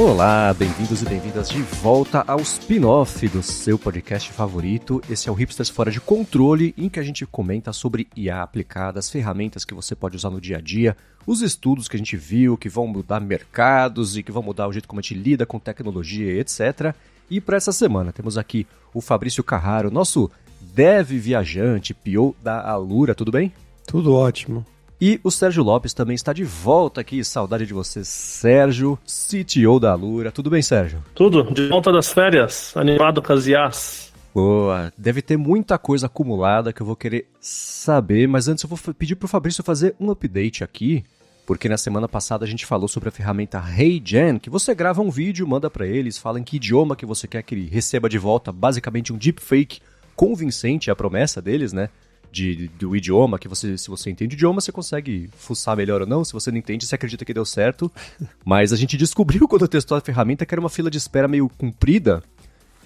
Olá, bem-vindos e bem-vindas de volta ao spin-off do seu podcast favorito. Esse é o Hipsters Fora de Controle, em que a gente comenta sobre IA aplicada, as ferramentas que você pode usar no dia a dia, os estudos que a gente viu que vão mudar mercados e que vão mudar o jeito como a gente lida com tecnologia, etc. E para essa semana temos aqui o Fabrício Carraro, nosso dev viajante, PO da Alura, tudo bem? Tudo ótimo. E o Sérgio Lopes também está de volta aqui. Saudade de você, Sérgio, CTO da Alura. Tudo bem, Sérgio? Tudo, de volta das férias, animado com as IAs. Boa, deve ter muita coisa acumulada que eu vou querer saber, mas antes eu vou pedir para o Fabrício fazer um update aqui, porque na semana passada a gente falou sobre a ferramenta HeyGen, que você grava um vídeo, manda para eles, fala em que idioma que você quer que ele receba de volta, basicamente um deepfake convincente, é a promessa deles, né? De, do idioma, que você, se você entende o idioma, você consegue fuçar melhor ou não. Se você não entende, você acredita que deu certo. Mas a gente descobriu quando testou a ferramenta que era uma fila de espera meio comprida.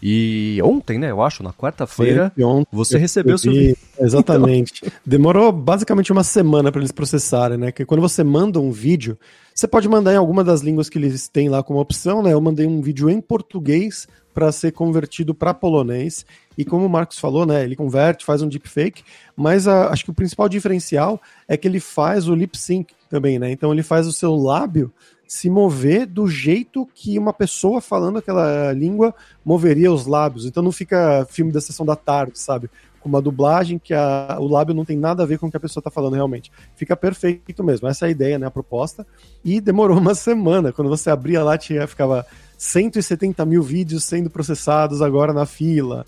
E ontem, né, eu acho, na quarta-feira, você recebeu o seu vídeo. Exatamente. Então... Demorou basicamente uma semana para eles processarem, né? Que quando você manda um vídeo, você pode mandar em alguma das línguas que eles têm lá como opção, né? Eu mandei um vídeo em português para ser convertido para polonês. E como o Marcos falou, né, ele converte, faz um deepfake, mas a, acho que o principal diferencial é que ele faz o lip sync também, né? Então ele faz o seu lábio se mover do jeito que uma pessoa falando aquela língua moveria os lábios. Então não fica filme da sessão da tarde, sabe? Com uma dublagem que a, o lábio não tem nada a ver com o que a pessoa está falando realmente. Fica perfeito mesmo. Essa é a ideia, né? A proposta. E demorou uma semana. Quando você abria lá, tinha, ficava 170 mil vídeos sendo processados agora na fila.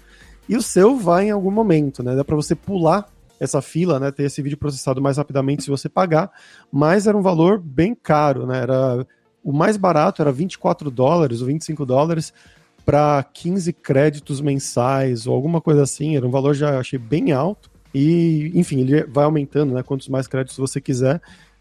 E o seu vai em algum momento, né? Dá para você pular essa fila, né? Ter esse vídeo processado mais rapidamente se você pagar, mas era um valor bem caro, né? Era o mais barato era 24 dólares ou 25 dólares para 15 créditos mensais ou alguma coisa assim. Era um valor já achei bem alto. E, enfim, ele vai aumentando, né? Quantos mais créditos você quiser.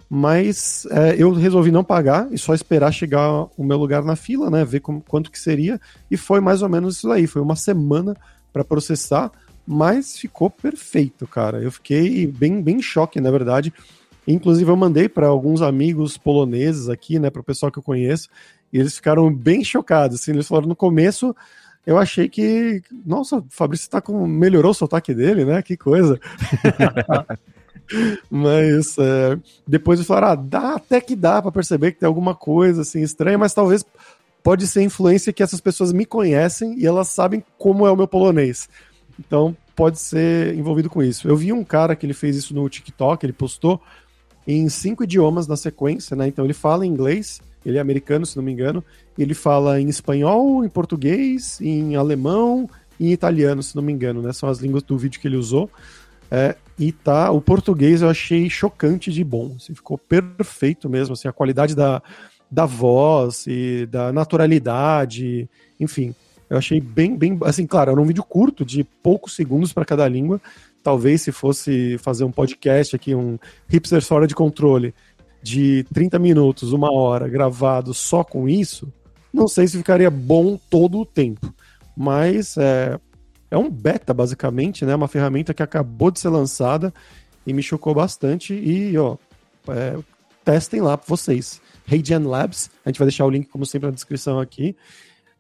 Mas é, eu resolvi não pagar e só esperar chegar o meu lugar na fila, né? Ver como, quanto que seria. E foi mais ou menos isso aí. Foi uma semana para processar, mas ficou perfeito, cara. Eu fiquei bem, bem em choque, na verdade. Inclusive, eu mandei para alguns amigos poloneses aqui, né, para o pessoal que eu conheço, e eles ficaram bem chocados. Assim, eles falaram no começo. Eu achei que. Nossa, o Fabrício tá com. melhorou o sotaque dele, né? Que coisa. mas é, depois eles falaram: ah, dá, até que dá para perceber que tem alguma coisa assim estranha, mas talvez pode ser influência que essas pessoas me conhecem e elas sabem como é o meu polonês. Então, pode ser envolvido com isso. Eu vi um cara que ele fez isso no TikTok, ele postou em cinco idiomas na sequência, né? Então ele fala em inglês, ele é americano, se não me engano, ele fala em espanhol, em português, em alemão e em italiano, se não me engano, né? São as línguas do vídeo que ele usou. É, e tá, o português eu achei chocante de bom, assim, ficou perfeito mesmo, assim, a qualidade da, da voz e da naturalidade, enfim. Eu achei bem, bem, assim, claro, era um vídeo curto, de poucos segundos para cada língua. Talvez se fosse fazer um podcast aqui, um Hipsters Fora de Controle, de 30 minutos, uma hora, gravado só com isso, não sei se ficaria bom todo o tempo. Mas é, é um beta, basicamente, né? Uma ferramenta que acabou de ser lançada e me chocou bastante. E, ó, é, testem lá vocês. Radian Labs. A gente vai deixar o link, como sempre, na descrição aqui.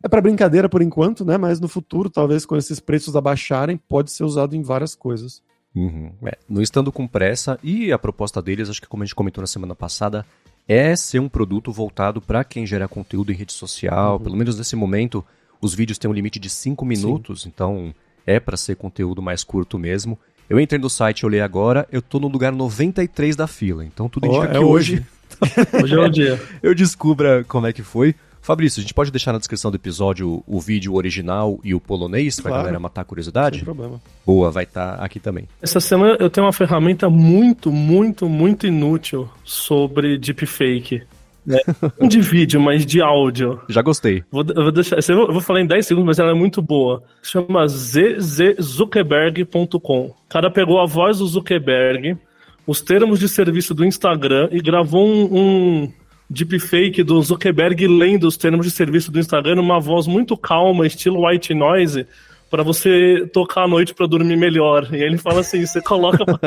É para brincadeira por enquanto, né? Mas no futuro, talvez quando esses preços abaixarem, pode ser usado em várias coisas. Uhum. É, não estando com pressa, e a proposta deles, acho que como a gente comentou na semana passada, é ser um produto voltado para quem gera conteúdo em rede social. Uhum. Pelo menos nesse momento, os vídeos têm um limite de 5 minutos, Sim. então é para ser conteúdo mais curto mesmo. Eu entrei no site, olhei agora, eu tô no lugar 93 da fila, então tudo indica oh, que é hoje Hoje é o dia. eu descubra como é que foi. Fabrício, a gente pode deixar na descrição do episódio o vídeo original e o polonês pra claro. galera matar a curiosidade? Sem problema. Boa, vai estar tá aqui também. Essa semana eu tenho uma ferramenta muito, muito, muito inútil sobre deepfake. Né? Não de vídeo, mas de áudio. Já gostei. Vou, eu vou deixar, eu vou falar em 10 segundos, mas ela é muito boa. Se chama zzzuckerberg.com. O cara pegou a voz do Zuckerberg, os termos de serviço do Instagram e gravou um, um deepfake do Zuckerberg lendo os termos de serviço do Instagram numa voz muito calma, estilo white noise, para você tocar à noite para dormir melhor. E ele fala assim, você coloca.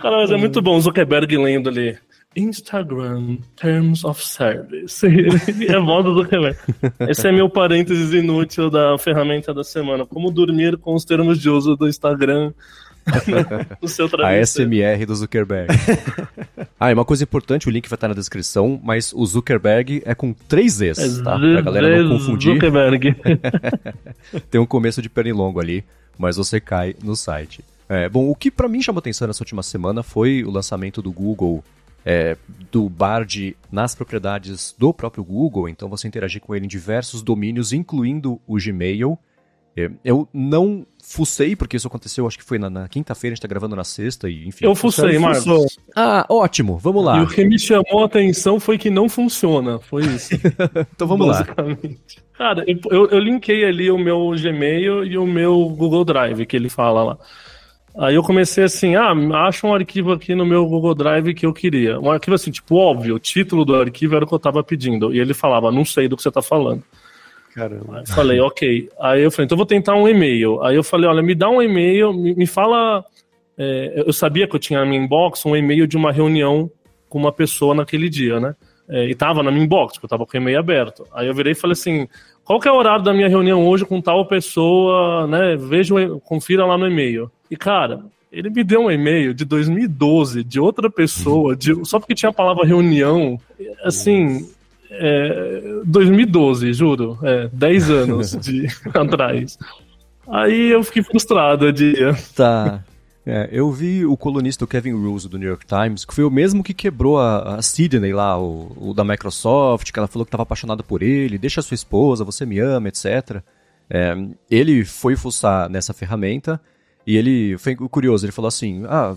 Cara, mas é muito bom o Zuckerberg lendo ali. Instagram Terms of Service. é moda do Zuckerberg. Esse é meu parênteses inútil da ferramenta da semana. Como dormir com os termos de uso do Instagram seu A SMR do Zuckerberg. ah, e uma coisa importante, o link vai estar na descrição, mas o Zuckerberg é com três Zs, tá? Pra galera não confundir. Zuckerberg. Tem um começo de pernilongo ali, mas você cai no site. É, bom, o que para mim chamou atenção nessa última semana foi o lançamento do Google é, do Bard nas propriedades do próprio Google, então você interagir com ele em diversos domínios, incluindo o Gmail. É, eu não fucei, porque isso aconteceu, acho que foi na, na quinta-feira, a gente tá gravando na sexta, e enfim. Eu fucei, Marcos. Ah, ótimo, vamos lá. E o que me chamou a atenção foi que não funciona, foi isso. então vamos lá. Cara, eu, eu linkei ali o meu Gmail e o meu Google Drive, que ele fala lá. Aí eu comecei assim, ah, acha um arquivo aqui no meu Google Drive que eu queria. Um arquivo assim, tipo, óbvio, o título do arquivo era o que eu tava pedindo. E ele falava, não sei do que você tá falando. Caramba. Falei, ok. Aí eu falei, então eu vou tentar um e-mail. Aí eu falei, olha, me dá um e-mail, me, me fala. É, eu sabia que eu tinha na minha inbox um e-mail de uma reunião com uma pessoa naquele dia, né? É, e tava na minha inbox, porque eu tava com o e-mail aberto. Aí eu virei e falei assim: qual que é o horário da minha reunião hoje com tal pessoa, né? Veja, confira lá no e-mail. E, cara, ele me deu um e-mail de 2012 de outra pessoa, de, só porque tinha a palavra reunião. Assim, é, 2012, juro. É, 10 anos de, atrás. Aí eu fiquei frustrado, dia. Tá. É, eu vi o colunista Kevin Rose do New York Times, que foi o mesmo que quebrou a, a Sidney lá, o, o, da Microsoft, que ela falou que estava apaixonada por ele, deixa sua esposa, você me ama, etc. É, ele foi fuçar nessa ferramenta e ele foi curioso, ele falou assim: Ah,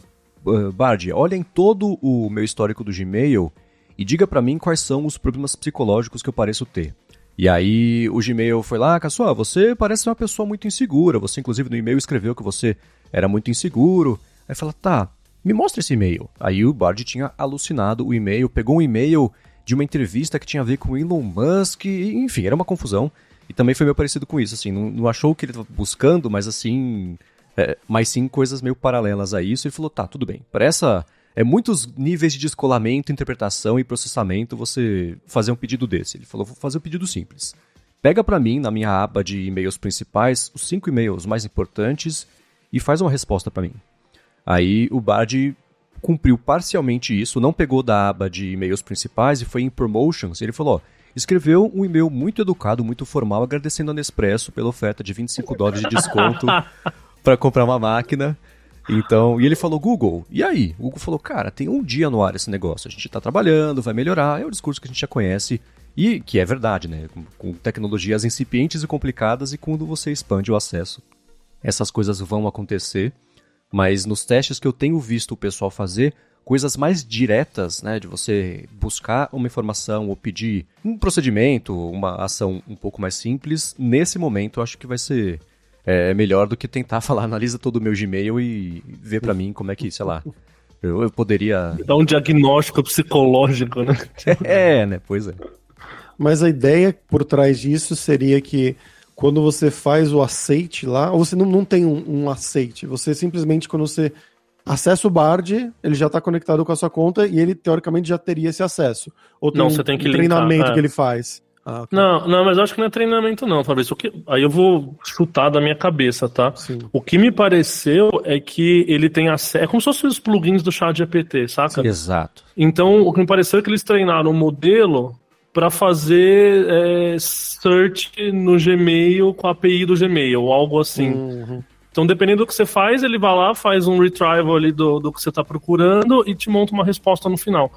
Bard, olha em todo o meu histórico do Gmail e diga para mim quais são os problemas psicológicos que eu pareço ter. E aí o Gmail foi lá, Caçoa, você parece uma pessoa muito insegura. Você, inclusive, no e-mail escreveu que você era muito inseguro. Aí fala, tá, me mostra esse e-mail. Aí o Bard tinha alucinado o e-mail, pegou um e-mail de uma entrevista que tinha a ver com Elon Musk, enfim, era uma confusão. E também foi meio parecido com isso, assim, não, não achou o que ele estava buscando, mas assim, é, mas sim coisas meio paralelas a isso. E falou, tá, tudo bem. Para essa é muitos níveis de descolamento, interpretação e processamento você fazer um pedido desse. Ele falou, vou fazer um pedido simples. Pega para mim, na minha aba de e-mails principais, os cinco e-mails mais importantes e faz uma resposta para mim. Aí o Bard cumpriu parcialmente isso, não pegou da aba de e-mails principais e foi em promotions. Ele falou, ó, escreveu um e-mail muito educado, muito formal, agradecendo a Nespresso pela oferta de 25 dólares de desconto para comprar uma máquina. Então, e ele falou, Google, e aí? O Google falou, cara, tem um dia no ar esse negócio, a gente está trabalhando, vai melhorar, é o discurso que a gente já conhece, e que é verdade, né? Com, com tecnologias incipientes e complicadas, e quando você expande o acesso, essas coisas vão acontecer, mas nos testes que eu tenho visto o pessoal fazer, coisas mais diretas, né, de você buscar uma informação ou pedir um procedimento, uma ação um pouco mais simples, nesse momento eu acho que vai ser é melhor do que tentar falar, analisa todo o meu Gmail e ver para mim como é que, sei lá, eu, eu poderia. Dar um diagnóstico psicológico, né? é, né? Pois é. Mas a ideia por trás disso seria que quando você faz o aceite lá, ou você não, não tem um, um aceite, você simplesmente, quando você acessa o Bard, ele já está conectado com a sua conta e ele, teoricamente, já teria esse acesso. Ou tem não, um, você tem que um linkar, treinamento é. que ele faz. Ah, okay. Não, não, mas eu acho que não é treinamento, não, Fabrício. Que... Aí eu vou chutar da minha cabeça, tá? Sim. O que me pareceu é que ele tem acesso. É como se fossem os plugins do chat GPT, saca? Sim, exato. Então, o que me pareceu é que eles treinaram o um modelo para fazer é, search no Gmail com a API do Gmail, ou algo assim. Uhum. Então, dependendo do que você faz, ele vai lá, faz um retrieval ali do, do que você está procurando e te monta uma resposta no final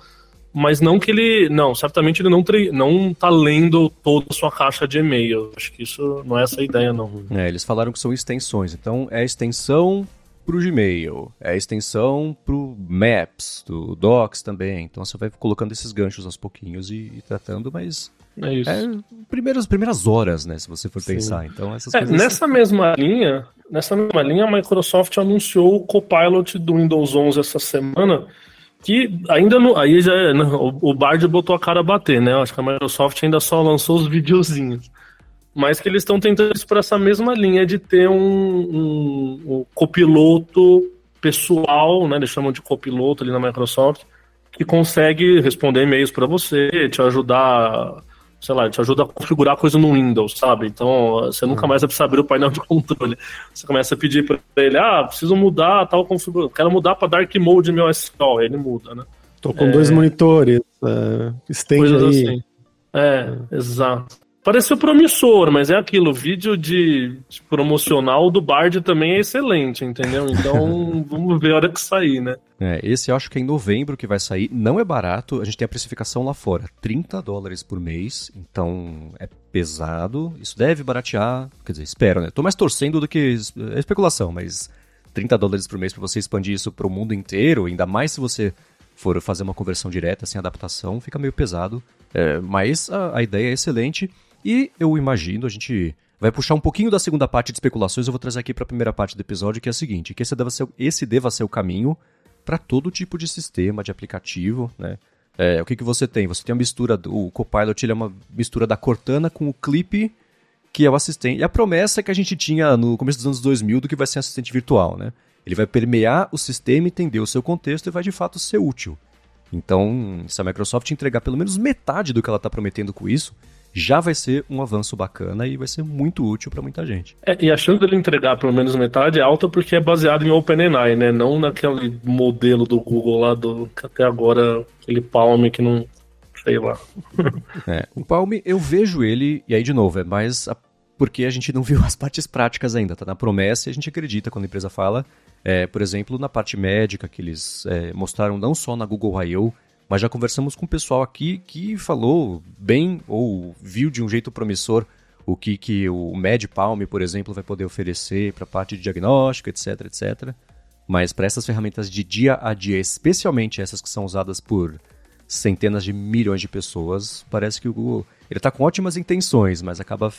mas não que ele. Não, certamente ele não, tre... não tá lendo toda a sua caixa de e-mail. Acho que isso não é essa a ideia, não. É, eles falaram que são extensões. Então é extensão pro Gmail, é extensão pro Maps, do Docs também. Então você vai colocando esses ganchos aos pouquinhos e, e tratando, mas. É isso. É primeiras, primeiras horas, né? Se você for Sim. pensar. Então, essas é, coisas... Nessa mesma linha, nessa mesma linha, a Microsoft anunciou o Copilot do Windows 11 essa semana, que ainda não. Aí já é, né, o, Bard botou a cara a bater, né? Eu acho que a Microsoft ainda só lançou os videozinhos. Mas que eles estão tentando isso por essa mesma linha de ter um, um, um copiloto pessoal, né? Eles chamam de copiloto ali na Microsoft, que consegue responder e-mails para você, te ajudar sei lá, te ajuda a configurar coisa no Windows, sabe? Então você nunca uhum. mais vai precisar abrir o painel de controle. Você começa a pedir para ele, ah, preciso mudar tal configuração, quero mudar para Dark Mode meu SQL, ele muda, né? Tô com é... dois monitores, uh, estende aí. Assim. É, exato. Pareceu promissor, mas é aquilo, o vídeo de, de, promocional do Bard também é excelente, entendeu? Então vamos ver a hora que sair, né? É, esse eu acho que é em novembro que vai sair, não é barato, a gente tem a precificação lá fora, 30 dólares por mês, então é pesado, isso deve baratear, quer dizer, espero, né? Tô mais torcendo do que é especulação, mas 30 dólares por mês para você expandir isso para o mundo inteiro, ainda mais se você for fazer uma conversão direta sem adaptação, fica meio pesado. É, mas a, a ideia é excelente. E eu imagino, a gente vai puxar um pouquinho da segunda parte de especulações, eu vou trazer aqui para a primeira parte do episódio, que é a seguinte, que esse deva ser, esse deva ser o caminho para todo tipo de sistema, de aplicativo, né? É, o que, que você tem? Você tem a mistura, do, o Copilot ele é uma mistura da Cortana com o Clip, que é o assistente. E a promessa que a gente tinha no começo dos anos 2000 do que vai ser assistente virtual, né? Ele vai permear o sistema, entender o seu contexto e vai de fato ser útil. Então, se a Microsoft entregar pelo menos metade do que ela está prometendo com isso, já vai ser um avanço bacana e vai ser muito útil para muita gente. É, e a chance dele entregar pelo menos metade é alta porque é baseado em OpenAI, né? Não naquele modelo do Google lá do que até agora aquele Palm que não sei lá. é, o Palm eu vejo ele e aí de novo é mais a, porque a gente não viu as partes práticas ainda, tá na promessa e a gente acredita quando a empresa fala. É, por exemplo, na parte médica que eles é, mostraram não só na Google I.O., mas já conversamos com o pessoal aqui que falou bem ou viu de um jeito promissor o que, que o MedPalm, por exemplo, vai poder oferecer para a parte de diagnóstico, etc, etc. Mas para essas ferramentas de dia a dia, especialmente essas que são usadas por centenas de milhões de pessoas, parece que o Google ele está com ótimas intenções, mas acaba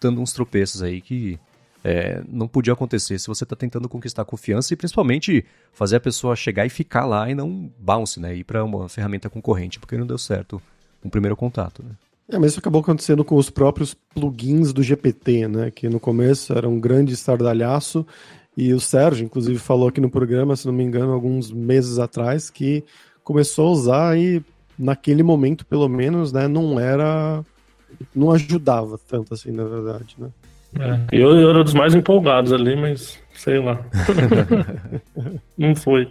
dando uns tropeços aí que é, não podia acontecer se você está tentando conquistar confiança e principalmente fazer a pessoa chegar e ficar lá e não bounce, né? Ir para uma ferramenta concorrente, porque não deu certo o primeiro contato, né? É, mas isso acabou acontecendo com os próprios plugins do GPT, né? Que no começo era um grande estardalhaço e o Sérgio, inclusive, falou aqui no programa, se não me engano, alguns meses atrás, que começou a usar e naquele momento, pelo menos, né, não era. não ajudava tanto assim, na verdade, né? É, eu, eu era dos mais empolgados ali, mas sei lá. Não foi.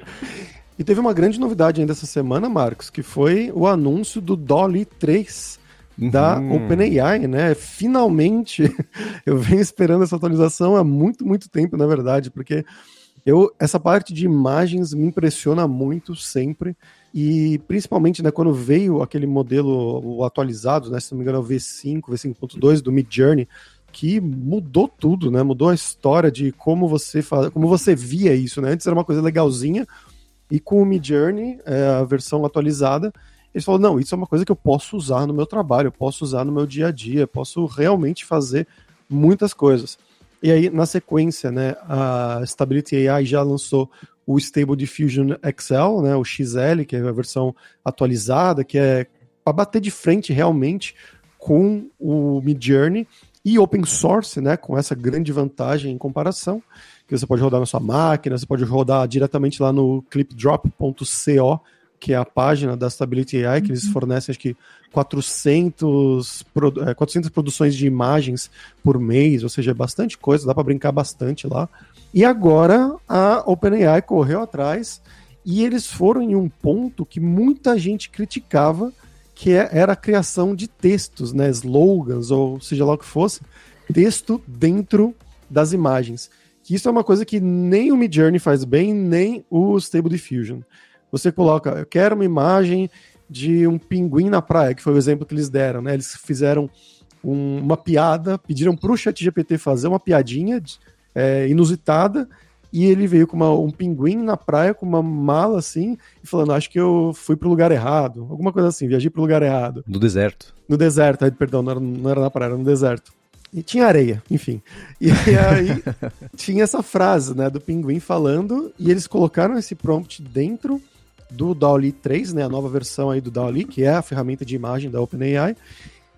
E teve uma grande novidade ainda essa semana, Marcos, que foi o anúncio do Dolly 3 da uhum. OpenAI, né? Finalmente, eu venho esperando essa atualização há muito, muito tempo, na verdade, porque eu essa parte de imagens me impressiona muito sempre e principalmente né, quando veio aquele modelo atualizado, né, se não me engano, é o V5, V5.2 do Mid Journey, que mudou tudo, né? Mudou a história de como você faz, como você via isso, né? Antes era uma coisa legalzinha e com o Midjourney, é, a versão atualizada, eles falaram, não, isso é uma coisa que eu posso usar no meu trabalho, eu posso usar no meu dia a dia, posso realmente fazer muitas coisas. E aí, na sequência, né, a Stability AI já lançou o Stable Diffusion XL, né, o XL, que é a versão atualizada, que é para bater de frente realmente com o Midjourney e open source, né, com essa grande vantagem em comparação, que você pode rodar na sua máquina, você pode rodar diretamente lá no clipdrop.co, que é a página da Stability AI, que eles uhum. fornecem acho que 400, 400 é, produções de imagens por mês, ou seja, é bastante coisa, dá para brincar bastante lá. E agora a OpenAI correu atrás e eles foram em um ponto que muita gente criticava, que é, era a criação de textos, né, slogans ou seja lá o que fosse, texto dentro das imagens. Que isso é uma coisa que nem o Midjourney faz bem, nem o Stable Diffusion. Você coloca, eu quero uma imagem de um pinguim na praia, que foi o exemplo que eles deram, né? Eles fizeram um, uma piada, pediram para o ChatGPT fazer uma piadinha é, inusitada e ele veio com uma, um pinguim na praia, com uma mala assim, e falando: Acho que eu fui pro lugar errado. Alguma coisa assim, viajei pro lugar errado. No deserto. No deserto, perdão, não era, não era na praia, era no deserto. E tinha areia, enfim. E aí tinha essa frase, né, do pinguim falando, e eles colocaram esse prompt dentro do DALL-E 3, né, a nova versão aí do DALL-E, que é a ferramenta de imagem da OpenAI,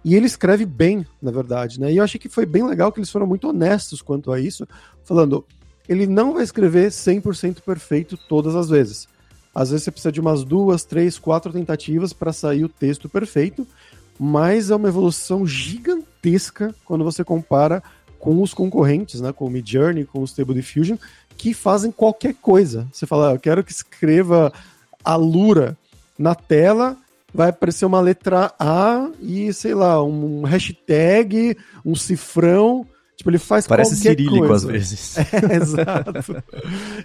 e ele escreve bem, na verdade, né? E eu achei que foi bem legal que eles foram muito honestos quanto a isso, falando, ele não vai escrever 100% perfeito todas as vezes. Às vezes você precisa de umas duas, três, quatro tentativas para sair o texto perfeito, mas é uma evolução gigantesca quando você compara com os concorrentes, né, com o Midjourney, com o Stable Diffusion, que fazem qualquer coisa. Você fala, ah, eu quero que escreva a Lura na tela, vai aparecer uma letra A e, sei lá, um hashtag, um cifrão. Tipo, ele faz Parece cirílico coisa. às vezes. É, exato.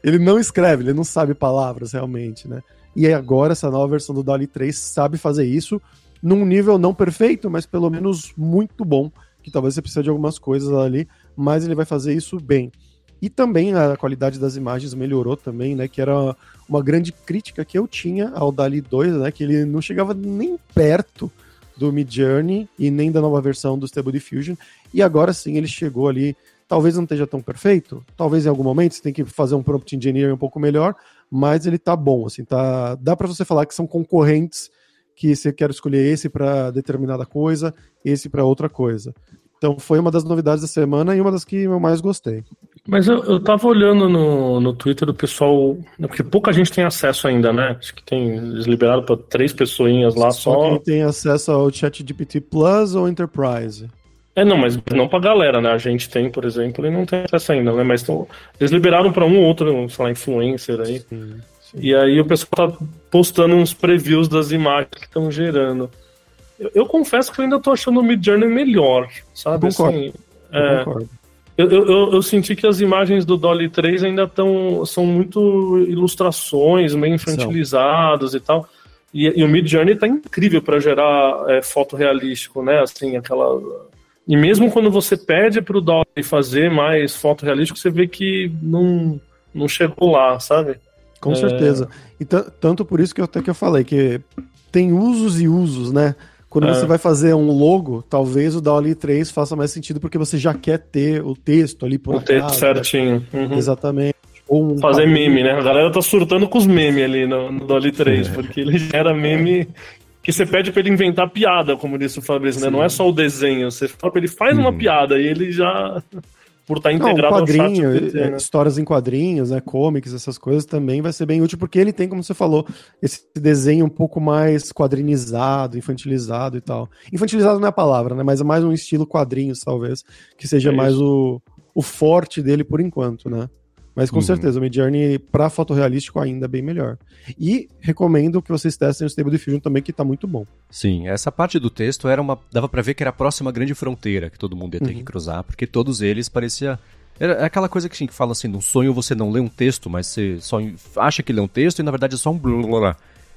ele não escreve, ele não sabe palavras realmente, né? E aí agora essa nova versão do DALI 3 sabe fazer isso num nível não perfeito, mas pelo menos muito bom, que talvez você precise de algumas coisas ali, mas ele vai fazer isso bem. E também a qualidade das imagens melhorou também, né? Que era uma grande crítica que eu tinha ao DALI 2, né? Que ele não chegava nem perto do Midjourney e nem da nova versão do Stable Diffusion. E agora sim ele chegou ali. Talvez não esteja tão perfeito, talvez em algum momento você tem que fazer um prompt engineering um pouco melhor, mas ele tá bom, assim, tá. Dá para você falar que são concorrentes que você quer escolher esse para determinada coisa, esse para outra coisa. Então foi uma das novidades da semana e uma das que eu mais gostei. Mas eu, eu tava olhando no, no Twitter do pessoal, né, porque pouca gente tem acesso ainda, né? Acho que tem, eles liberaram para três pessoinhas lá só. Só quem tem acesso ao ChatGPT Plus ou Enterprise. É, não, mas não pra galera, né? A gente tem, por exemplo, e não tem acesso ainda, né? Mas tão, eles liberaram para um ou outro, sei lá, influencer aí. Sim, sim. E aí o pessoal tá postando uns previews das imagens que estão gerando. Eu, eu confesso que eu ainda tô achando o Midjourney melhor, sabe? Concordo. Assim, Eu é, concordo. Eu, eu, eu- senti que as imagens do Dolly 3 ainda estão são muito ilustrações, meio infantilizadas e tal. E, e o Midjourney tá incrível para gerar é, foto realístico, né? Assim, aquela. E mesmo quando você pede pro Dolly fazer mais foto realístico, você vê que não, não chegou lá, sabe? Com É. certeza. E ta- tanto por isso que eu, até que eu falei que tem usos e usos, né? Quando É. você vai fazer um logo, talvez o DALL-E 3 faça mais sentido porque você já quer ter o texto ali por o texto acaso, certinho. né? Uhum. Exatamente. Um Fazer meme, né? A galera tá surtando com os memes ali no, no Dolly 3, porque ele gera meme que você pede pra ele inventar piada, como disse o Fabrício, né? Não é só o desenho, você fala pra ele faz uma piada e ele já, por estar Não, um integrado ao quadrinho, chat é, né? histórias em quadrinhos, né, comics, essas coisas também vai ser bem útil porque ele tem, como você falou, esse desenho um pouco mais quadrinizado, infantilizado e tal. Infantilizado não é a palavra, né, mas é mais um estilo quadrinhos, talvez, que seja É mais o, o forte dele por enquanto, né? Mas com Uhum. certeza, o Midjourney para fotorrealístico ainda é bem melhor. E recomendo que vocês testem o Stable Diffusion também, que tá muito bom. Sim, essa parte do texto era uma. dava pra ver que era a próxima grande fronteira que todo mundo ia ter que cruzar, porque todos eles parecia. Era é aquela coisa que, assim, que fala assim, num sonho você não lê um texto, mas você só acha que lê um texto e na verdade é só um blá.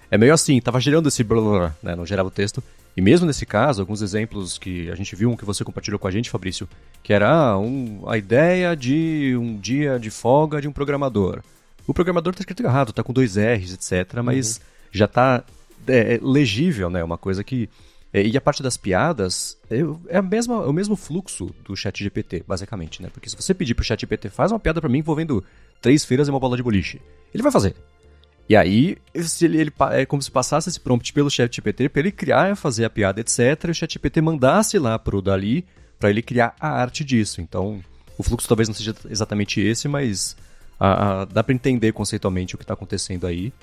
É meio assim, tava gerando esse blá blá blá, né? Não gerava o texto. E mesmo nesse caso, alguns exemplos que a gente viu, um que você compartilhou com a gente, Fabrício, que era ah, um, a ideia de um dia de folga de um programador. O programador tá escrito errado, tá com dois R's, etc., mas já tá é, é legível, né? Uma coisa que. é, e a parte das piadas é, é a mesma, é o mesmo fluxo do chat GPT, basicamente, né? Porque se você pedir pro chat GPT, faz uma piada pra mim envolvendo três feiras e uma bola de boliche, ele vai fazer. E aí, se ele, ele é como se passasse esse prompt pelo chat GPT para ele criar, fazer a piada, etc. E o chat GPT mandasse lá pro Dali para ele criar a arte disso. Então, o fluxo talvez não seja exatamente esse, mas a- a- dá para entender conceitualmente o que está acontecendo aí.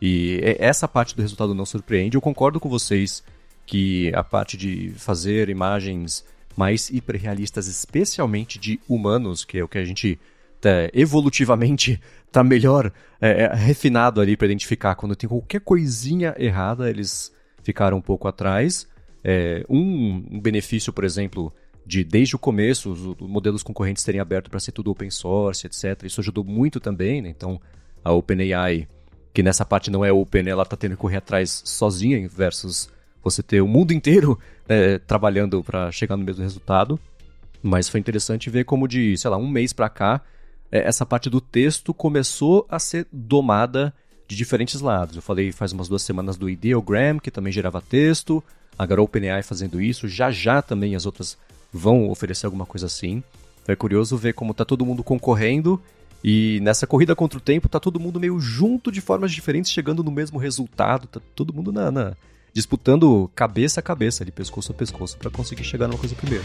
E é- essa parte do resultado não surpreende. Eu concordo com vocês que a parte de fazer imagens mais hiperrealistas, especialmente de humanos, que é o que a gente tá, evolutivamente tá melhor é, é, refinado ali para identificar quando tem qualquer coisinha errada, eles ficaram um pouco atrás. É, um, um benefício, por exemplo, de desde o começo os, os modelos concorrentes terem aberto para ser tudo open source, etc. Isso ajudou muito também, né? Então a OpenAI, que nessa parte não é open, ela tá tendo que correr atrás sozinha versus você ter o mundo inteiro né, trabalhando para chegar no mesmo resultado. Mas foi interessante ver como de, sei lá, um mês para cá, essa parte do texto começou a ser domada de diferentes lados. Eu falei faz umas duas semanas do Ideogram, que também gerava texto, agora o OpenAI fazendo isso, já já também as outras vão oferecer alguma coisa assim. Então é curioso ver como tá todo mundo concorrendo e nessa corrida contra o tempo tá todo mundo meio junto de formas diferentes, chegando no mesmo resultado, tá todo mundo na, na disputando cabeça a cabeça, ali, pescoço a pescoço, para conseguir chegar numa coisa primeiro.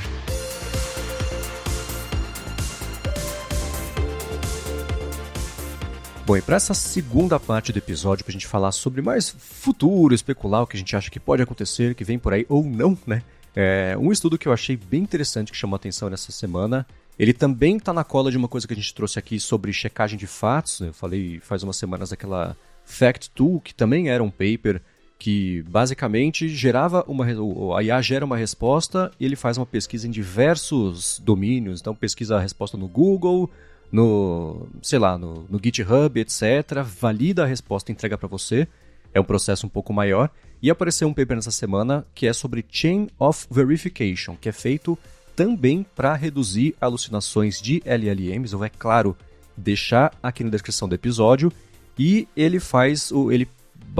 Bom, e para essa segunda parte do episódio, para a gente falar sobre mais futuro, especular o que a gente acha que pode acontecer, que vem por aí ou não, né? É, um estudo que eu achei bem interessante que chamou atenção nessa semana. Ele também está na cola de uma coisa que a gente trouxe aqui sobre checagem de fatos. Né? Eu falei faz umas semanas daquela Fact Tool, que também era um paper que basicamente gerava uma a IA gera uma resposta e ele faz uma pesquisa em diversos domínios. Então pesquisa a resposta no Google, no, sei lá, no, no GitHub, etc. Valida a resposta e entrega para você. É um processo um pouco maior. E apareceu um paper nessa semana que é sobre Chain of Verification, que é feito também para reduzir alucinações de LLMs. Eu é claro, deixar aqui na descrição do episódio. E ele faz o. Ele,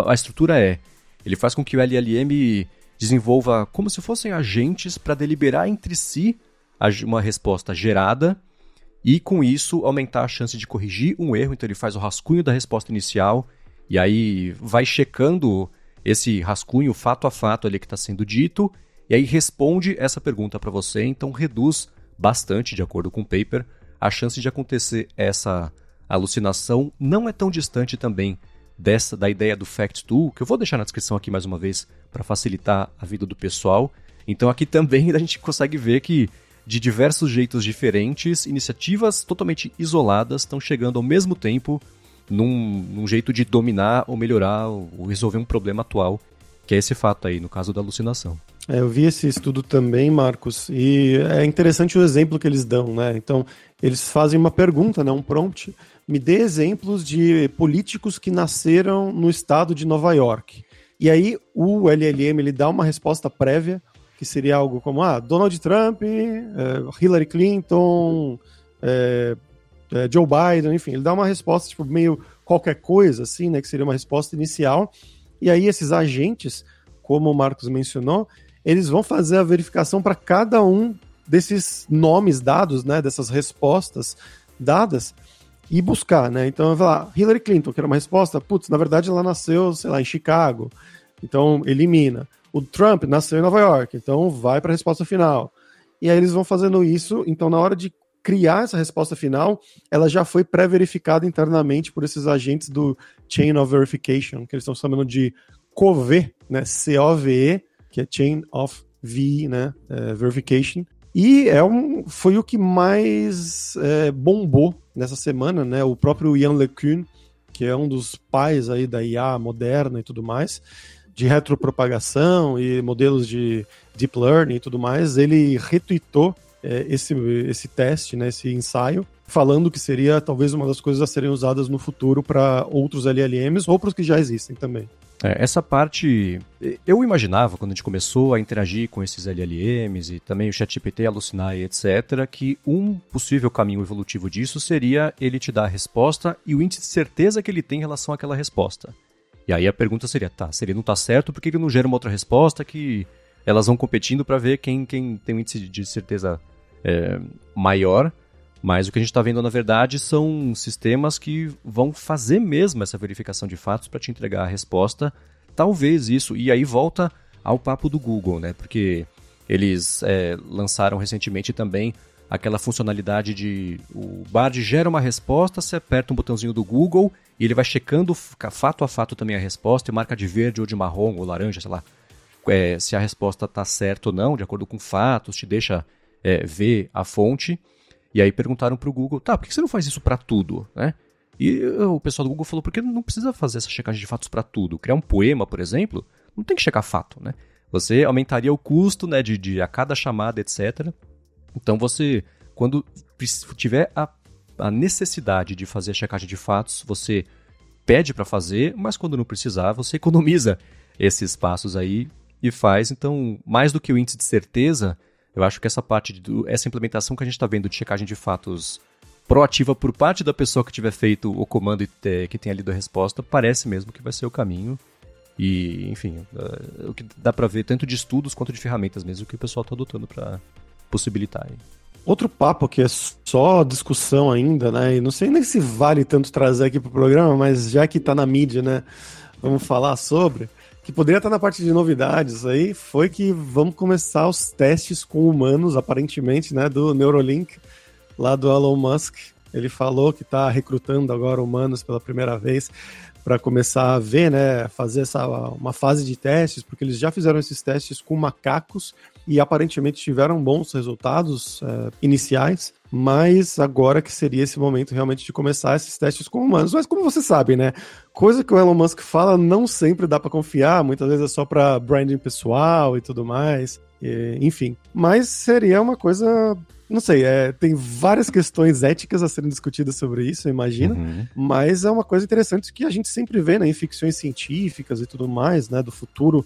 a estrutura é. Ele faz com que o LLM desenvolva como se fossem agentes para deliberar entre si uma resposta gerada e com isso aumentar a chance de corrigir um erro. Então ele faz o rascunho da resposta inicial e aí vai checando esse rascunho fato a fato ali que está sendo dito e aí responde essa pergunta para você. Então reduz bastante, de acordo com o paper, a chance de acontecer essa alucinação. Não é tão distante também dessa da ideia do Fact Tool, que eu vou deixar na descrição aqui mais uma vez para facilitar a vida do pessoal. Então aqui também a gente consegue ver que de diversos jeitos diferentes, iniciativas totalmente isoladas estão chegando ao mesmo tempo num, num, jeito de dominar ou melhorar ou resolver um problema atual, que é esse fato aí, no caso da alucinação. É, eu vi esse estudo também, Marcos, e é interessante o exemplo que eles dão, né? Então, eles fazem uma pergunta, né, um prompt, me dê exemplos de políticos que nasceram no estado de Nova York. E aí o LLM ele dá uma resposta prévia que seria algo como ah, Donald Trump, é, Hillary Clinton, é, é, Joe Biden, enfim, ele dá uma resposta tipo meio qualquer coisa assim, né, que seria uma resposta inicial. E aí esses agentes, como o Marcos mencionou, eles vão fazer a verificação para cada um desses nomes dados, né, dessas respostas dadas e buscar, né? Então, vou falar, Hillary Clinton, que era uma resposta, putz, na verdade ela nasceu, sei lá, em Chicago. Então, elimina. O Trump nasceu em Nova York, então vai para a resposta final. E aí eles vão fazendo isso, então na hora de criar essa resposta final, ela já foi pré-verificada internamente por esses agentes do Chain of Verification, que eles estão chamando de COVE, né? C-O-V-E, que é Chain of V, né? É, verification. E é um, foi o que mais é, bombou nessa semana, né? O próprio Ian LeCun, que é um dos pais aí da IA moderna e tudo mais, de retropropagação e modelos de deep learning e tudo mais, ele retweetou é, esse, esse teste, né, esse ensaio, falando que seria talvez uma das coisas a serem usadas no futuro para outros LLMs ou para os que já existem também. É, essa parte, eu imaginava quando a gente começou a interagir com esses LLMs e também o ChatGPT alucinar e etc, que um possível caminho evolutivo disso seria ele te dar a resposta e o índice de certeza que ele tem em relação àquela resposta. E aí a pergunta seria, tá, se ele não tá certo, por que ele não gera uma outra resposta que elas vão competindo para ver quem, quem tem um índice de certeza é, maior? Mas o que a gente está vendo, na verdade, são sistemas que vão fazer mesmo essa verificação de fatos para te entregar a resposta. Talvez isso, e aí volta ao papo do Google, né? Porque eles é, lançaram recentemente também aquela funcionalidade de o Bard gera uma resposta, você aperta um botãozinho do Google e ele vai checando fato a fato também a resposta e marca de verde ou de marrom ou laranja, sei lá, é, se a resposta está certa ou não, de acordo com fatos, te deixa é, ver a fonte. E aí perguntaram para o Google, tá, por que você não faz isso para tudo, né? E o pessoal do Google falou, por que não precisa fazer essa checagem de fatos para tudo? Criar um poema, por exemplo, não tem que checar fato, né? Você aumentaria o custo né, de, de a cada chamada, etc. Então você, quando tiver a, a necessidade de fazer a checagem de fatos, você pede para fazer, mas quando não precisar, você economiza esses passos aí e faz. Então, mais do que o índice de certeza, eu acho que essa parte, essa implementação que a gente está vendo de checagem de fatos proativa por parte da pessoa que tiver feito o comando e que tenha lido a resposta, parece mesmo que vai ser o caminho. E, enfim, uh, o que dá para ver tanto de estudos quanto de ferramentas mesmo que o pessoal está adotando para Outro papo que é só discussão ainda, né? E não sei nem se vale tanto trazer aqui pro programa, mas já que tá na mídia, né? Vamos falar sobre. Que poderia estar na parte de novidades aí, foi que vamos começar os testes com humanos, aparentemente, né? Do Neurolink, lá do Elon Musk. Ele falou que está recrutando agora humanos pela primeira vez para começar a ver, né, fazer essa uma fase de testes, porque eles já fizeram esses testes com macacos e aparentemente tiveram bons resultados é, iniciais, mas agora que seria esse momento realmente de começar esses testes com humanos. Mas como você sabe, né, coisa que o Elon Musk fala não sempre dá para confiar, muitas vezes é só para branding pessoal e tudo mais. E, enfim, mas seria uma coisa não sei, é, tem várias questões éticas a serem discutidas sobre isso, eu imagino, uhum. mas é uma coisa interessante que a gente sempre vê né, em ficções científicas e tudo mais, né, do futuro,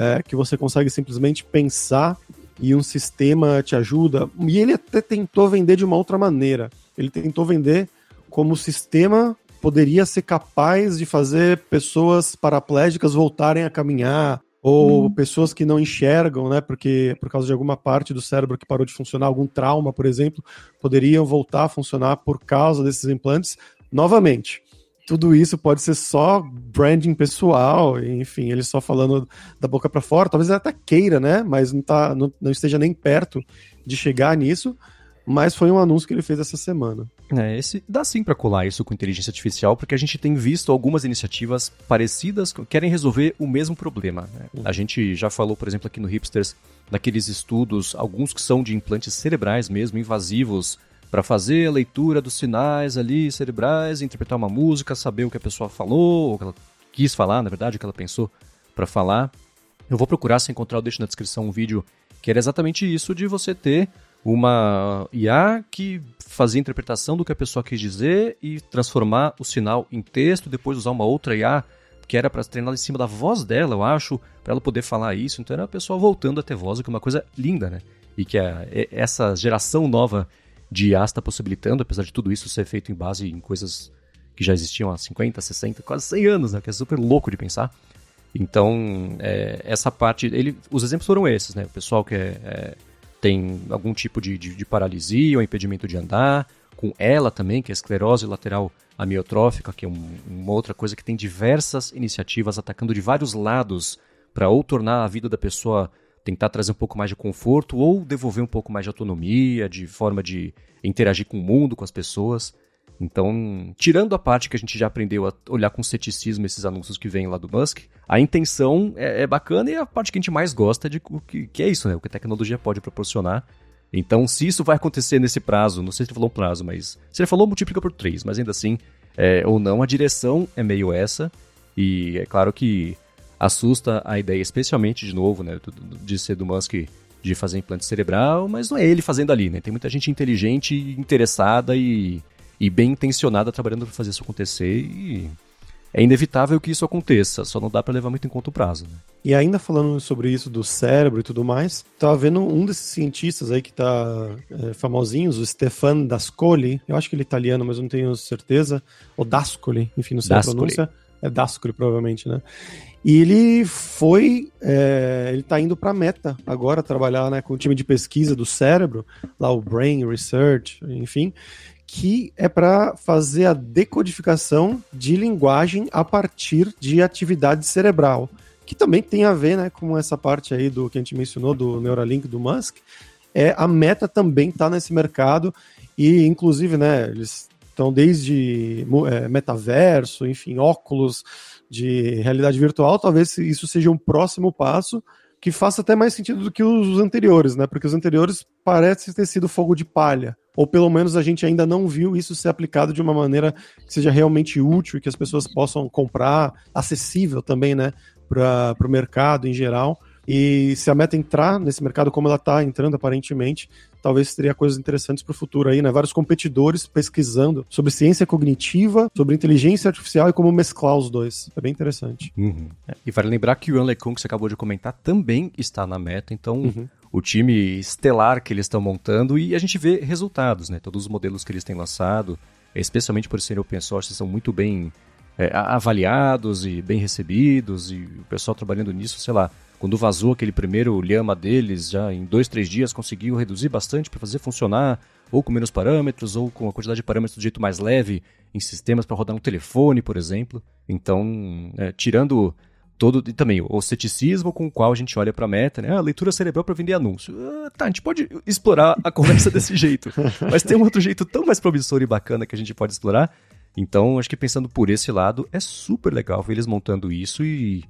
é, que você consegue simplesmente pensar e um sistema te ajuda. E ele até tentou vender de uma outra maneira. Ele tentou vender como o sistema poderia ser capaz de fazer pessoas paraplégicas voltarem a caminhar, ou hum. pessoas que não enxergam, né, porque por causa de alguma parte do cérebro que parou de funcionar, algum trauma, por exemplo, poderiam voltar a funcionar por causa desses implantes novamente. Tudo isso pode ser só branding pessoal, enfim, ele só falando da boca para fora, talvez ele até queira, né, mas não, tá, não, não esteja nem perto de chegar nisso mas foi um anúncio que ele fez essa semana. É, esse, dá sim para colar isso com inteligência artificial, porque a gente tem visto algumas iniciativas parecidas que querem resolver o mesmo problema. Né? Uhum. A gente já falou, por exemplo, aqui no Hipsters, daqueles estudos, alguns que são de implantes cerebrais mesmo, invasivos, para fazer a leitura dos sinais ali cerebrais, interpretar uma música, saber o que a pessoa falou, ou que ela quis falar, na verdade, o que ela pensou para falar. Eu vou procurar, se encontrar, eu deixo na descrição um vídeo que era exatamente isso de você ter uma IA que fazia interpretação do que a pessoa quis dizer e transformar o sinal em texto, depois usar uma outra IA que era para treinar em cima da voz dela, eu acho, para ela poder falar isso. Então era a pessoa voltando a ter voz, o que é uma coisa linda, né? E que a, essa geração nova de IA está possibilitando, apesar de tudo isso ser feito em base em coisas que já existiam há 50, 60, quase 100 anos, né? Que é super louco de pensar. Então, é, essa parte, ele, os exemplos foram esses, né? O pessoal que é, é tem algum tipo de, de, de paralisia ou impedimento de andar, com ela também, que é a esclerose lateral amiotrófica, que é um, uma outra coisa que tem diversas iniciativas atacando de vários lados para ou tornar a vida da pessoa tentar trazer um pouco mais de conforto ou devolver um pouco mais de autonomia, de forma de interagir com o mundo, com as pessoas. Então, tirando a parte que a gente já aprendeu a olhar com ceticismo esses anúncios que vêm lá do Musk, a intenção é, é bacana e a parte que a gente mais gosta de que, que é isso, né? O que a tecnologia pode proporcionar. Então, se isso vai acontecer nesse prazo, não sei se ele falou um prazo, mas se ele falou, multiplica por três, mas ainda assim, é, ou não, a direção é meio essa. E é claro que assusta a ideia, especialmente de novo, né, de ser do Musk de fazer implante cerebral, mas não é ele fazendo ali, né? Tem muita gente inteligente, interessada e e bem intencionada trabalhando para fazer isso acontecer e é inevitável que isso aconteça, só não dá para levar muito em conta o prazo. Né? E ainda falando sobre isso do cérebro e tudo mais, tava vendo um desses cientistas aí que tá é, famosinhos, o Stefan Dascoli, eu acho que ele é italiano, mas não tenho certeza, ou Dascoli, enfim, não sei Dascoli. a pronúncia, é Dascoli provavelmente, né? E ele foi, é, ele tá indo para Meta agora trabalhar né, com o time de pesquisa do cérebro, lá o Brain Research, enfim, que é para fazer a decodificação de linguagem a partir de atividade cerebral, que também tem a ver, né, com essa parte aí do que a gente mencionou do Neuralink do Musk. É a Meta também está nesse mercado e inclusive, né, eles estão desde é, metaverso, enfim, óculos de realidade virtual, talvez isso seja um próximo passo que faça até mais sentido do que os anteriores, né? Porque os anteriores parecem ter sido fogo de palha ou pelo menos a gente ainda não viu isso ser aplicado de uma maneira que seja realmente útil e que as pessoas possam comprar, acessível também, né, para o mercado em geral. E se a meta entrar nesse mercado como ela está entrando aparentemente, talvez teria coisas interessantes para o futuro aí, né? Vários competidores pesquisando sobre ciência cognitiva, sobre inteligência artificial e como mesclar os dois. É bem interessante. Uhum. É, e vale lembrar que o Yuan LeCun, que você acabou de comentar, também está na meta, então uhum o time estelar que eles estão montando e a gente vê resultados, né? Todos os modelos que eles têm lançado, especialmente por serem open source, são muito bem é, avaliados e bem recebidos e o pessoal trabalhando nisso, sei lá, quando vazou aquele primeiro lhama deles, já em dois, três dias conseguiu reduzir bastante para fazer funcionar, ou com menos parâmetros, ou com a quantidade de parâmetros do jeito mais leve em sistemas para rodar no telefone, por exemplo. Então, é, tirando todo e também o ceticismo com o qual a gente olha para a meta, né? Ah, leitura cerebral para vender anúncio. Ah, tá, a gente pode explorar a conversa desse jeito, mas tem um outro jeito tão mais promissor e bacana que a gente pode explorar. Então, acho que pensando por esse lado, é super legal ver eles montando isso e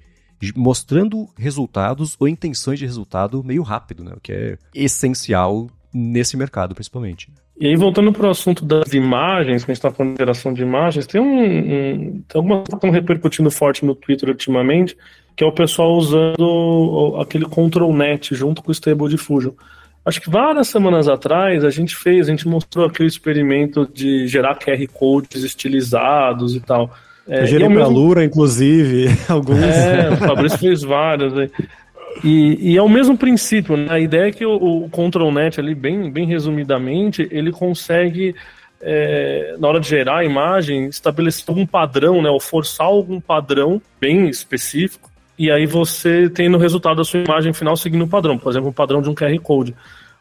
mostrando resultados ou intenções de resultado meio rápido, né? O que é essencial nesse mercado, principalmente. E aí, voltando para o assunto das imagens, que a gente está falando de geração de imagens, tem, um, um, tem algumas que estão repercutindo forte no Twitter ultimamente, que é o pessoal usando aquele Control Net junto com o Stable Diffusion. Acho que várias semanas atrás a gente fez, a gente mostrou aquele experimento de gerar QR codes estilizados e tal. É, Eu gerei para mesmo... Lura, inclusive, alguns. É, o Fabrício fez vários. Aí. E, e, é o mesmo princípio, né? A ideia é que o, o ControlNet ali, bem, bem resumidamente, ele consegue, é, na hora de gerar a imagem, estabelecer algum padrão, né? Ou forçar algum padrão bem específico. E aí você tem no resultado da sua imagem final seguindo o padrão, por exemplo, o padrão de um QR Code.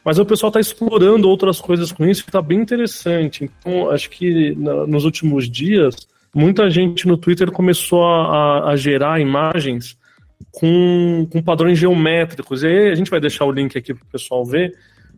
Mas o pessoal está explorando outras coisas com isso que está bem interessante. Então, acho que na, nos últimos dias, muita gente no Twitter começou a, a, gerar imagens com, com padrões geométricos. E aí a gente vai deixar o link aqui para o pessoal ver.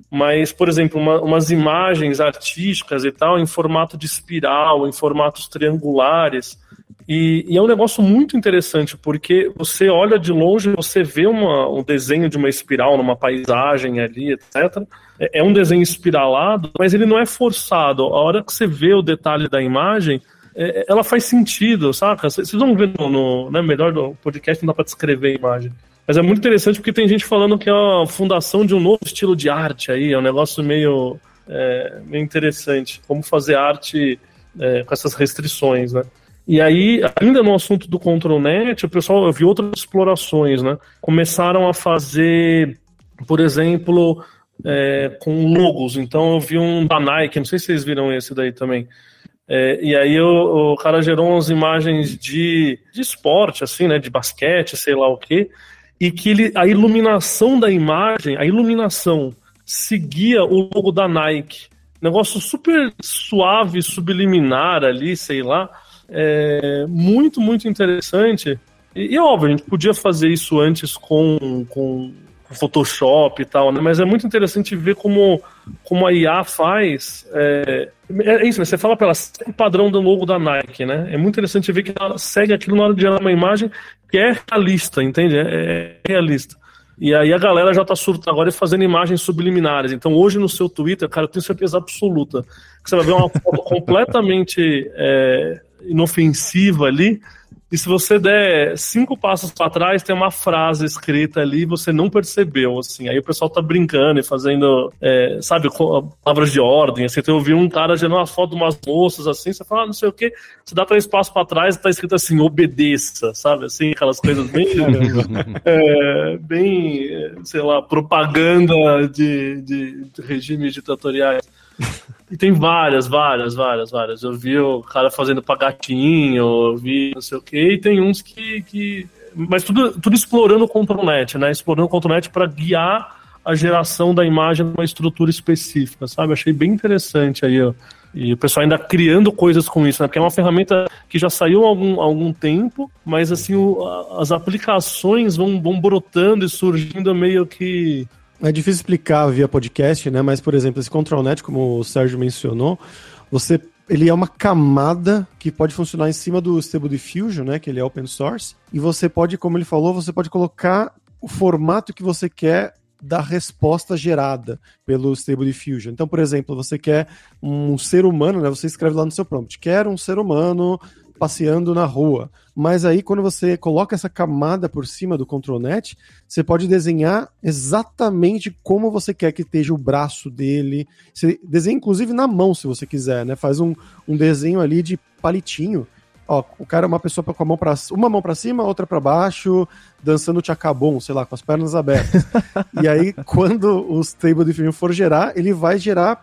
Mas, por exemplo, uma, umas imagens artísticas e tal, em formato de espiral, em formatos triangulares. E, e, é um negócio muito interessante, porque você olha de longe, você vê uma, um desenho de uma espiral numa paisagem ali, etc. É, é um desenho espiralado, mas ele não é forçado. A hora que você vê o detalhe da imagem, é, ela faz sentido, saca? Vocês vão ver no, no né, melhor do podcast, não dá pra descrever a imagem. Mas é muito interessante porque tem gente falando que é a fundação de um novo estilo de arte aí, é um negócio meio, é, meio interessante. Como fazer arte é, com essas restrições, né? E aí, ainda no assunto do ControlNet, o pessoal, eu vi outras explorações, né? Começaram a fazer, por exemplo, é, com logos. Então eu vi um da Nike, não sei se vocês viram esse daí também. É, e aí o, o, cara gerou umas imagens de, de esporte, assim, né? De basquete, sei lá o quê. E que ele, a iluminação da imagem, a iluminação seguia o logo da Nike. Negócio super suave, subliminar ali, sei lá. É, muito, muito interessante. E, e óbvio, a gente podia fazer isso antes com, com Photoshop e tal, né? Mas é muito interessante ver como, como a IA faz. É, é isso, né? Você fala para ela, segue o padrão do logo da Nike, né? É muito interessante ver que ela segue aquilo na hora de gerar uma imagem que é realista, entende? É, é realista. E aí a galera já tá surtando agora e fazendo imagens subliminares. Então hoje no seu Twitter, cara, eu tenho certeza absoluta que você vai ver uma foto completamente é, inofensiva ali, e se você der cinco passos para trás, tem uma frase escrita ali e você não percebeu, assim. Aí o pessoal tá brincando e fazendo, é, sabe, palavras de ordem, assim. Então eu vi um cara gerando uma foto de umas moças, assim, você fala, ah, não sei o quê, você dá três passos para trás e tá escrito assim, obedeça, sabe, assim, aquelas coisas bem, é, bem, sei lá, propaganda de, de, de regimes ditatoriais. E tem várias, várias, várias, várias. Eu vi o cara fazendo pra gatinho, eu vi não sei o quê, e tem uns que. que... Mas tudo, tudo explorando o ControlNet, né? Explorando o ControlNet para guiar a geração da imagem numa estrutura específica, sabe? Achei bem interessante aí, ó. E o pessoal ainda criando coisas com isso, né? Porque é uma ferramenta que já saiu há algum, há algum tempo, mas assim, o, as aplicações vão, vão brotando e surgindo meio que é difícil explicar via podcast, né? Mas, por exemplo, esse ControlNet, como o Sérgio mencionou, você ele é uma camada que pode funcionar em cima do Stable Diffusion, né? Que ele é open source. E você pode, como ele falou, você pode colocar o formato que você quer da resposta gerada pelo Stable Diffusion. Então, por exemplo, você quer um ser humano, né? Você escreve lá no seu prompt, quer um ser humano passeando na rua. Mas aí, quando você coloca essa camada por cima do ControlNet, você pode desenhar exatamente como você quer que esteja o braço dele. Você desenha, inclusive, na mão, se você quiser, né? Faz um, um desenho ali de palitinho. Ó, o cara é uma pessoa com a mão para uma mão para cima, outra para baixo, dançando tchacabum, sei lá, com as pernas abertas. e aí, quando o stable de filme for gerar, ele vai gerar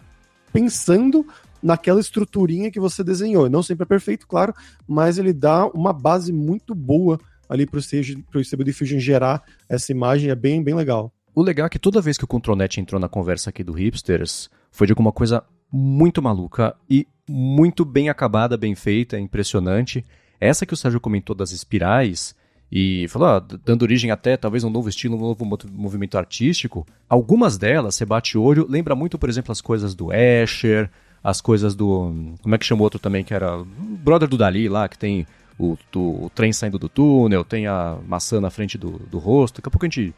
pensando naquela estruturinha que você desenhou. Não sempre é perfeito, claro, mas ele dá uma base muito boa ali para o Stable Diffusion gerar essa imagem, é bem, bem legal. O legal é que toda vez que o ControlNet entrou na conversa aqui do Hipsters, foi de alguma coisa muito maluca e muito bem acabada, bem feita, impressionante. Essa que o Sérgio comentou das espirais e falou, ah, dando origem até talvez um novo estilo, um novo movimento artístico, algumas delas, você bate olho, lembra muito, por exemplo, as coisas do Escher, as coisas do. Como é que chama o outro também, que era brother do Dali lá, que tem o, o, o, trem saindo do túnel, tem a maçã na frente do, do rosto. Daqui a pouco a gente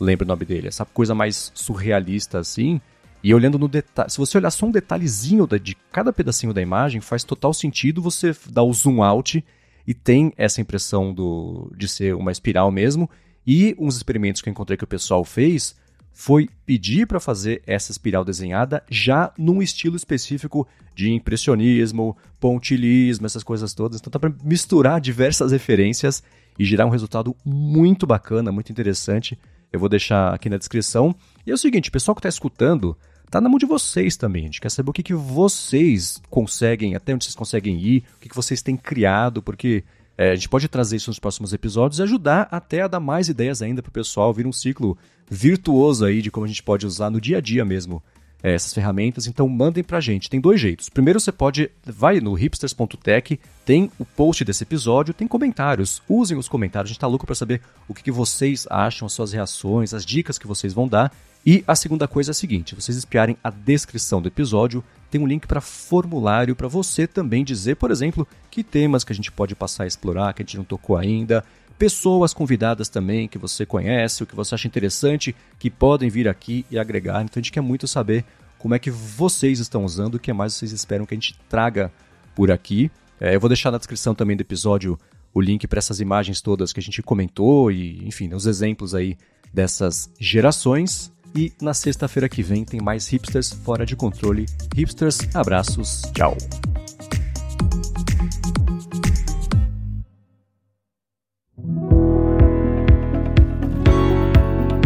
lembra o nome dele. Essa coisa mais surrealista assim. E olhando no detalhe, se você olhar só um detalhezinho de cada pedacinho da imagem, faz total sentido você dar o zoom out e tem essa impressão do, de ser uma espiral mesmo. E uns experimentos que eu encontrei que o pessoal fez foi pedir para fazer essa espiral desenhada já num estilo específico de impressionismo, pontilhismo, essas coisas todas. Então dá para misturar diversas referências e gerar um resultado muito bacana, muito interessante. Eu vou deixar aqui na descrição. E é o seguinte, o pessoal que está escutando, tá na mão de vocês também. A gente quer saber o que, que vocês conseguem, até onde vocês conseguem ir, o que, que vocês têm criado, porque é, a gente pode trazer isso nos próximos episódios e ajudar até a dar mais ideias ainda para o pessoal, vir um ciclo virtuoso aí de como a gente pode usar no dia a dia mesmo é, essas ferramentas. Então mandem para a gente. Tem dois jeitos. Primeiro você pode, vai no hipsters.tech, tem o post desse episódio, tem comentários. Usem os comentários, a gente está louco para saber o que, que vocês acham, as suas reações, as dicas que vocês vão dar. E a segunda coisa é a seguinte: vocês espiarem a descrição do episódio, tem um link para formulário para você também dizer, por exemplo, que temas que a gente pode passar a explorar, que a gente não tocou ainda, pessoas convidadas também que você conhece, o que você acha interessante, que podem vir aqui e agregar. Então a gente quer muito saber como é que vocês estão usando, o que mais vocês esperam que a gente traga por aqui. É, eu vou deixar na descrição também do episódio o link para essas imagens todas que a gente comentou e, enfim, os exemplos aí dessas gerações. E na sexta-feira que vem tem mais hipsters fora de controle. Hipsters, abraços, tchau.